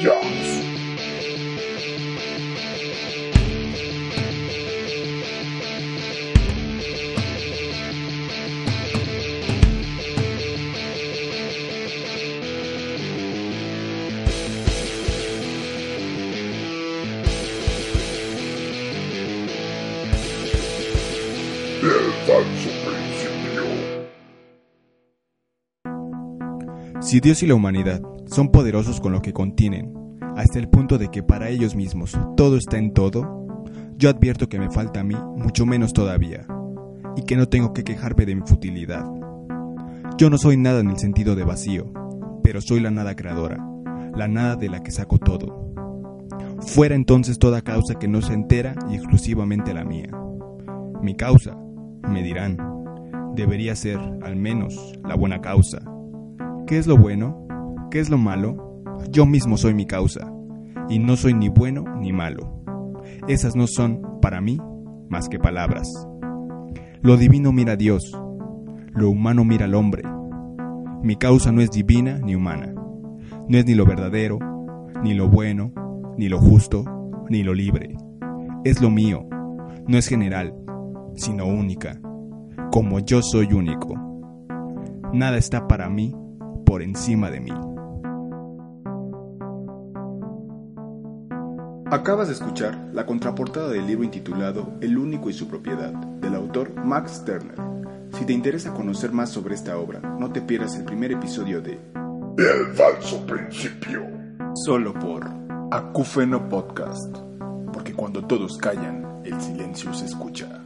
Jones. El falso Si Dios y la humanidad son poderosos con lo que contienen, hasta el punto de que para ellos mismos todo está en todo, yo advierto que me falta a mí mucho menos todavía, y que no tengo que quejarme de mi futilidad. Yo no soy nada en el sentido de vacío, pero soy la nada creadora, la nada de la que saco todo. Fuera entonces toda causa que no se entera y exclusivamente la mía. Mi causa, me dirán, debería ser, al menos, la buena causa. ¿Qué es lo bueno? ¿Qué es lo malo? Yo mismo soy mi causa, y no soy ni bueno ni malo. Esas no son, para mí, más que palabras. Lo divino mira a Dios, lo humano mira al hombre. Mi causa no es divina ni humana, no es ni lo verdadero, ni lo bueno, ni lo justo, ni lo libre. Es lo mío, no es general, sino única, como yo soy único. Nada está para mí por encima de mí. Acabas de escuchar la contraportada del libro intitulado El único y su propiedad, del autor Max Turner. Si te interesa conocer más sobre esta obra, no te pierdas el primer episodio de El falso principio. Solo por Acúfeno Podcast. Porque cuando todos callan, el silencio se escucha.